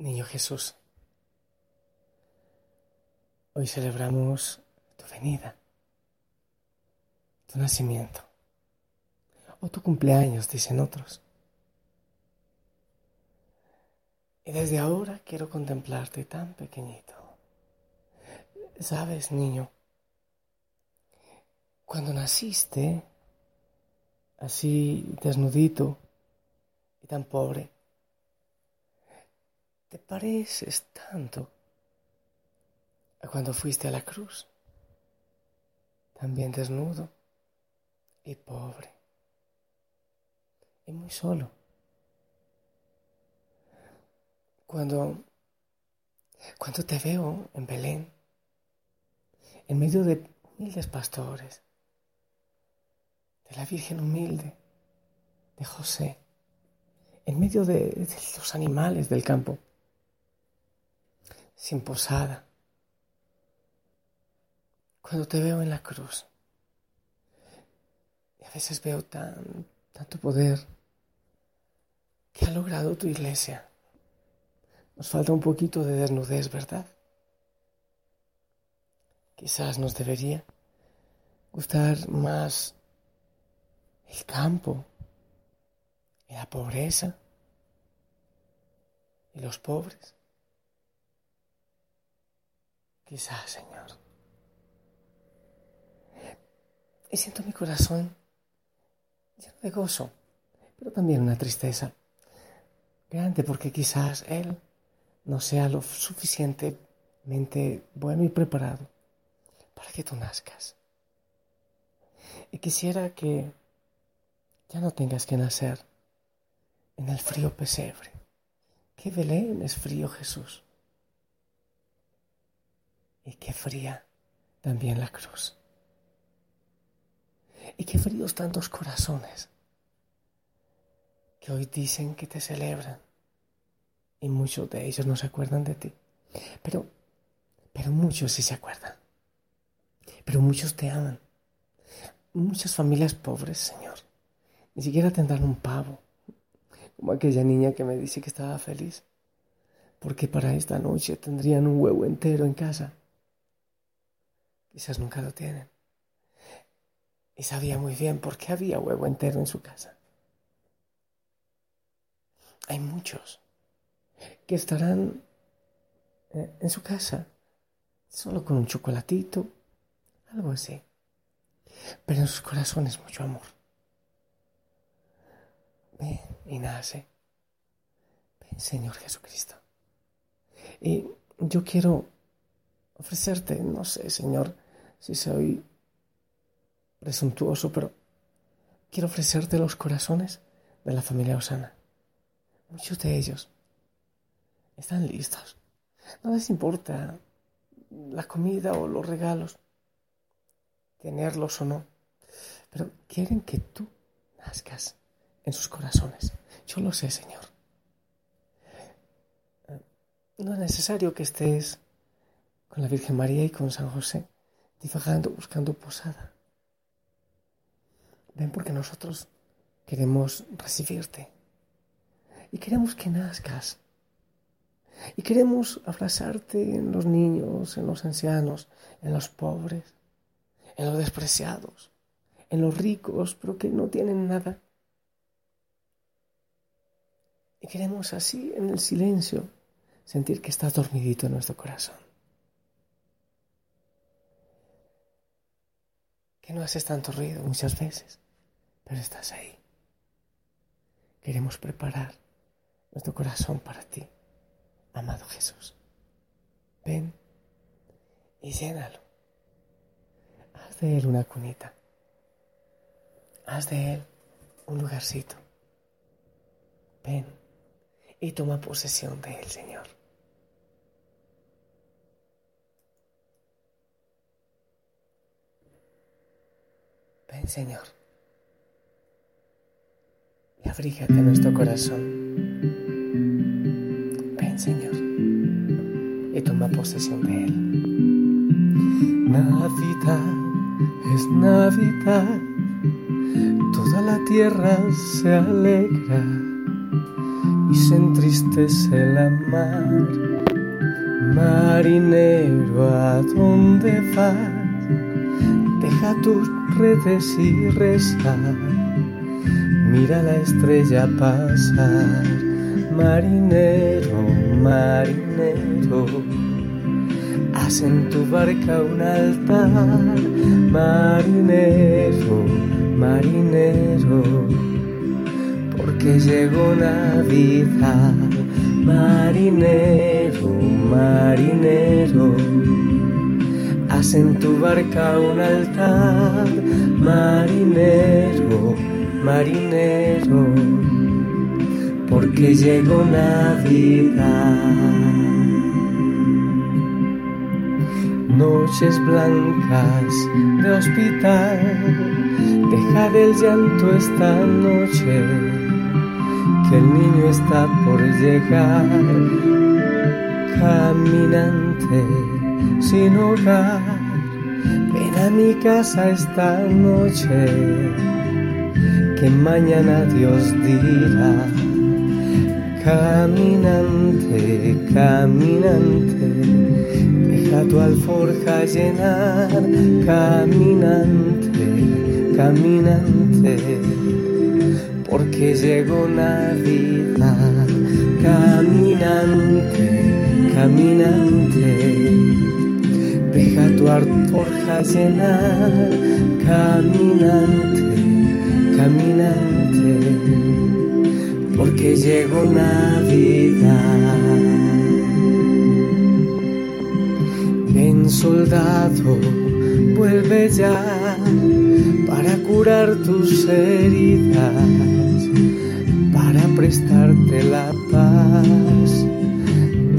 Niño Jesús, hoy celebramos tu venida, tu nacimiento o tu cumpleaños, dicen otros. Y desde ahora quiero contemplarte tan pequeñito. Sabes, niño, cuando naciste, así desnudito y tan pobre, te pareces tanto a cuando fuiste a la cruz, también desnudo y pobre y muy solo. Cuando, cuando te veo en Belén, en medio de humildes pastores, de la Virgen humilde, de José, en medio de, de los animales del campo, sin posada. Cuando te veo en la cruz, y a veces veo tan, tanto poder que ha logrado tu iglesia. Nos falta un poquito de desnudez, ¿verdad? Quizás nos debería gustar más el campo y la pobreza y los pobres. Quizás, Señor. Y siento mi corazón lleno de gozo, pero también una tristeza grande porque quizás Él no sea lo suficientemente bueno y preparado para que tú nazcas. Y quisiera que ya no tengas que nacer en el frío pesebre. Que Belén es frío Jesús y qué fría también la cruz. Y qué fríos tantos corazones que hoy dicen que te celebran y muchos de ellos no se acuerdan de ti. Pero, pero muchos sí se acuerdan. Pero muchos te aman. Muchas familias pobres, Señor, ni siquiera tendrán un pavo, como aquella niña que me dice que estaba feliz, porque para esta noche tendrían un huevo entero en casa. Quizás nunca lo tienen. Y sabía muy bien por qué había huevo entero en su casa. Hay muchos que estarán eh, en su casa solo con un chocolatito, algo así. Pero en sus corazones mucho amor. Ven y nace. Ven, Señor Jesucristo. Y yo quiero ofrecerte, no sé, Señor, si soy presuntuoso, pero quiero ofrecerte los corazones de la familia Osana. Muchos de ellos están listos. No les importa la comida o los regalos, tenerlos o no, pero quieren que tú nazcas en sus corazones. Yo lo sé, Señor. No es necesario que estés con la Virgen María y con San José, divagando, buscando posada. Ven porque nosotros queremos recibirte y queremos que nazcas. Y queremos abrazarte en los niños, en los ancianos, en los pobres, en los despreciados, en los ricos, pero que no tienen nada. Y queremos así, en el silencio, sentir que estás dormidito en nuestro corazón. Que no haces tanto ruido muchas veces, pero estás ahí. Queremos preparar nuestro corazón para ti, amado Jesús. Ven y llénalo. Haz de él una cunita. Haz de él un lugarcito. Ven y toma posesión de él, Señor. Ven, Señor, y abrígate nuestro corazón. Ven, Señor, y toma posesión de él. Navidad es Navidad, toda la tierra se alegra y se entristece la mar. Marinero, ¿a dónde vas? Deja tus redes y reza. Mira la estrella pasar. Marinero, marinero, haz en tu barca un altar. Marinero, marinero, porque llegó Navidad. Marinero, marinero, en tu barca un altar. Marinero, marinero, porque llegó Navidad. Noches blancas de hospital, deja del llanto esta noche, que el niño está por llegar, caminante sin hogar, a mi casa esta noche, que mañana Dios dirá, caminante, caminante deja tu alforja llenar, caminante, caminante, porque llegó Navidad, caminante, caminante, deja tu alforja llenar, caminante, caminante, porque llegó Navidad. soldado, vuelve ya para curar tus heridas, para prestarte la paz.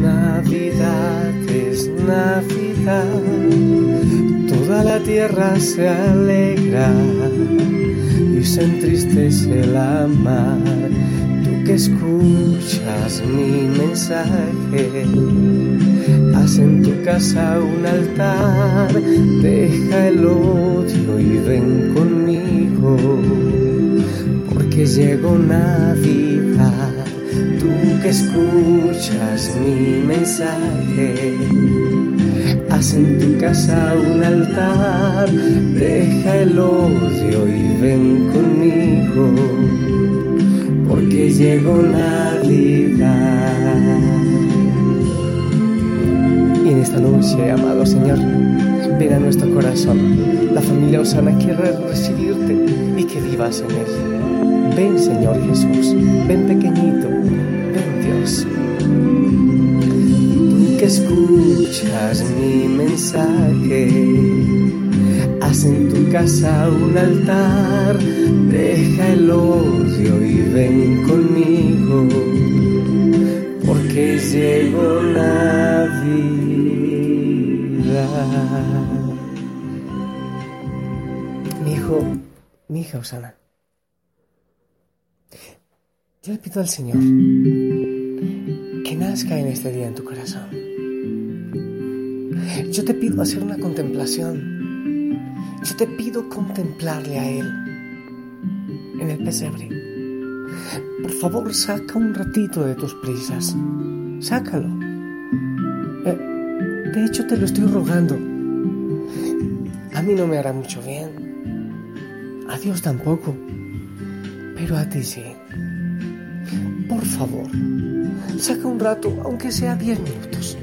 Navidad es Navidad, toda la tierra se alegra y se entristece la mar. Tú que escuchas mi mensaje Haz en tu casa un altar, deja el odio y ven conmigo, porque llegó Navidad. Tú que escuchas mi mensaje, haz en tu casa un altar, deja el odio y ven conmigo, porque llegó Navidad. Y en esta noche, amado Señor, ven a nuestro corazón. La familia Osana quiere recibirte y que vivas en él. Ven, Señor Jesús, ven pequeñito, escuchas mi mensaje, haz en tu casa un altar, deja el odio y ven conmigo, porque llegó la vida. Mi hijo, mi hija Osana. Yo le pido al Señor que nazca en este día en tu corazón. Yo te pido hacer una contemplación. Yo te pido contemplarle a Él en el pesebre. Por favor, saca un ratito de tus prisas. Sácalo. Eh, de hecho, te lo estoy rogando. A mí no me hará mucho bien. A Dios tampoco. Pero a ti sí. Por favor, saca un rato, aunque sea 10 minutos.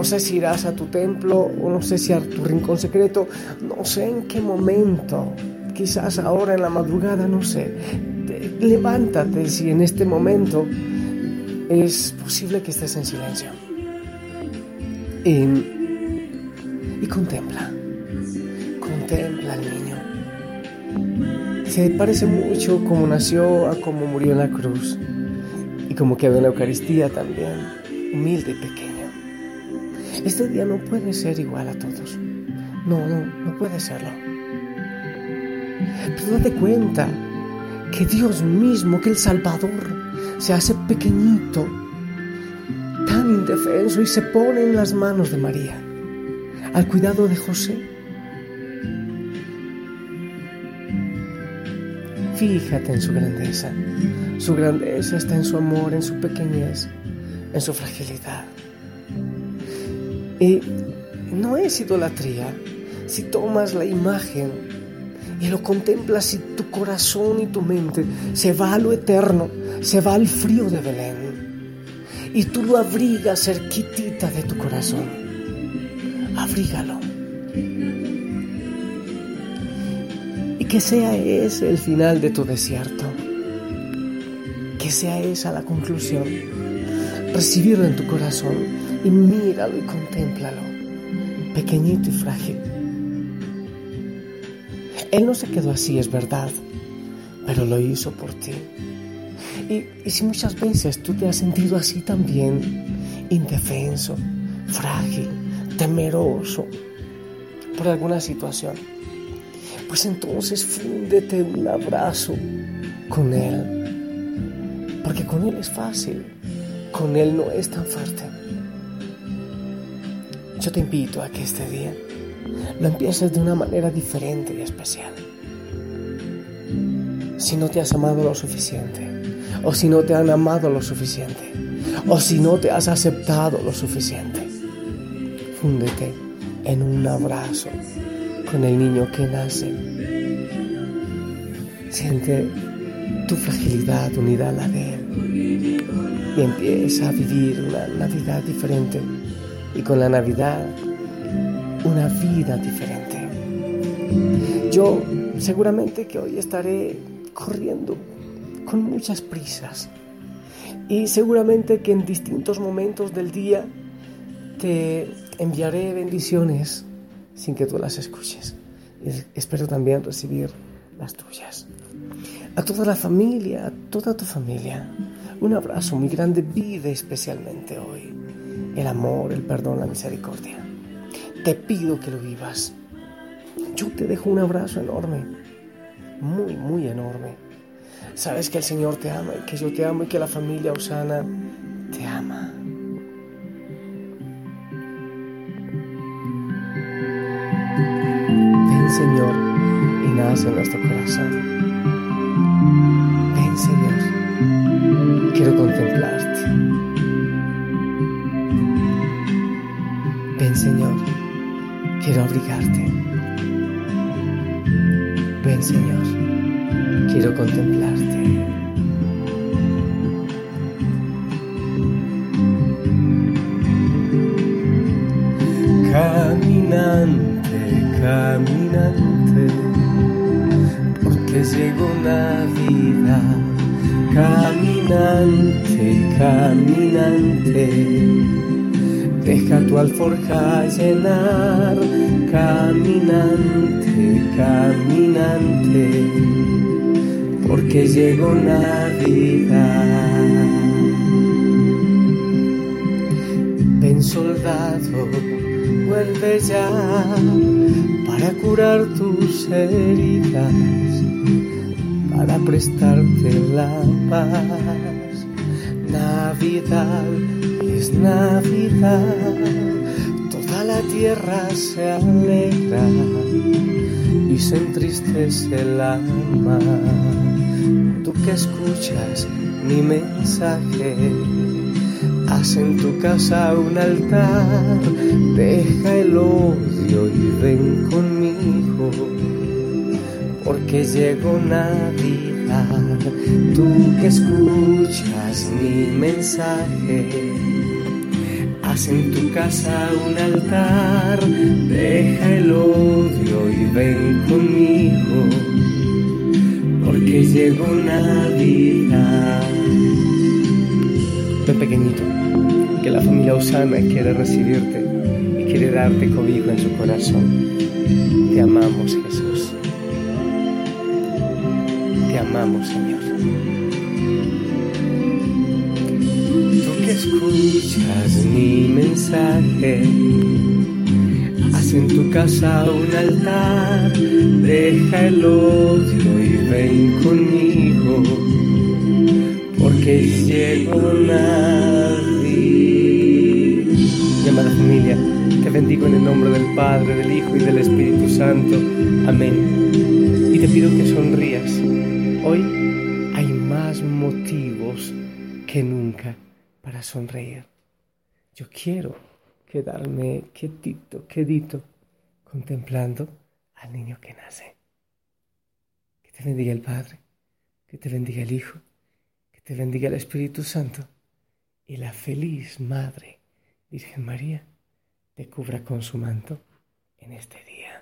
No sé si irás a tu templo o no sé si a tu rincón secreto, no sé en qué momento, quizás ahora en la madrugada, no sé. Te- levántate si en este momento es posible que estés en silencio. Y, y contempla, contempla al niño. Se parece mucho como nació a como murió en la cruz y como quedó en la Eucaristía también, humilde y pequeño. Este día no puede ser igual a todos. No, no, no puede serlo. Pero date cuenta que Dios mismo, que el Salvador, se hace pequeñito, tan indefenso y se pone en las manos de María, al cuidado de José. Fíjate en su grandeza. Su grandeza está en su amor, en su pequeñez, en su fragilidad. Y no es idolatría si tomas la imagen y lo contemplas y tu corazón y tu mente se va a lo eterno, se va al frío de Belén y tú lo abrigas cerquitita de tu corazón. Abrígalo. Y que sea ese el final de tu desierto. Que sea esa la conclusión. Recibirlo en tu corazón y míralo y contémplalo. Pequeñito y frágil. Él no se quedó así, es verdad, pero lo hizo por ti. Y, si muchas veces tú te has sentido así también, indefenso, frágil, temeroso por alguna situación, pues entonces fúndete un abrazo con Él. Porque con Él es fácil, con Él no es tan fuerte. Yo te invito a que este día lo empieces de una manera diferente y especial. Si no te has amado lo suficiente, o si no te han amado lo suficiente, o si no te has aceptado lo suficiente. Fúndete en un abrazo con el niño que nace. Siente tu fragilidad unida a la de él y empieza a vivir una Navidad diferente y con la Navidad una vida diferente. Yo seguramente que hoy estaré corriendo con muchas prisas. Y seguramente que en distintos momentos del día te enviaré bendiciones sin que tú las escuches. Espero también recibir las tuyas. A toda la familia, a toda tu familia, un abrazo muy grande. Vive especialmente hoy el amor, el perdón, la misericordia. Te pido que lo vivas. Yo te dejo un abrazo enorme, muy, muy enorme Sabes que el Señor te ama y que yo te amo y que la familia Osana te ama. Ven Señor y nace en nuestro corazón. Ven Señor, quiero contemplarte. Ven Señor, quiero abrigarte. Ven Señor quiero contemplarte. Caminante, caminante, porque llegó Navidad. Caminante, caminante, deja tu alforja llenar. Caminante, caminante porque llegó Navidad. Ven soldado, vuelve ya para curar tus heridas, para prestarte la paz. Navidad es Navidad, toda la tierra se alegra y se entristece el alma tú que escuchas mi mensaje. Haz en tu casa un altar, deja el odio y ven conmigo, porque llegó Navidad. Tú que escuchas mi mensaje, haz en tu casa un altar, deja el odio y ven conmigo porque llegó Navidad. Ven pequeñito, que la familia Osana quiere recibirte y quiere darte cobijo en su corazón. Te amamos, Jesús. Amamos, Señor. Tú que escuchas mi mensaje en tu casa un altar, deja el odio y ven conmigo, porque llegó Navidad. Llamada familia, te bendigo en el nombre del Padre, del Hijo y del Espíritu Santo. Amén. Y te pido que sonrías Hoy hay más motivos que nunca para sonreír. Yo quiero quedarme quietito, quedito, contemplando al niño que nace. Que te bendiga el Padre, que te bendiga el Hijo, que te bendiga el Espíritu Santo y la feliz Madre, Virgen María, te cubra con su manto en este día.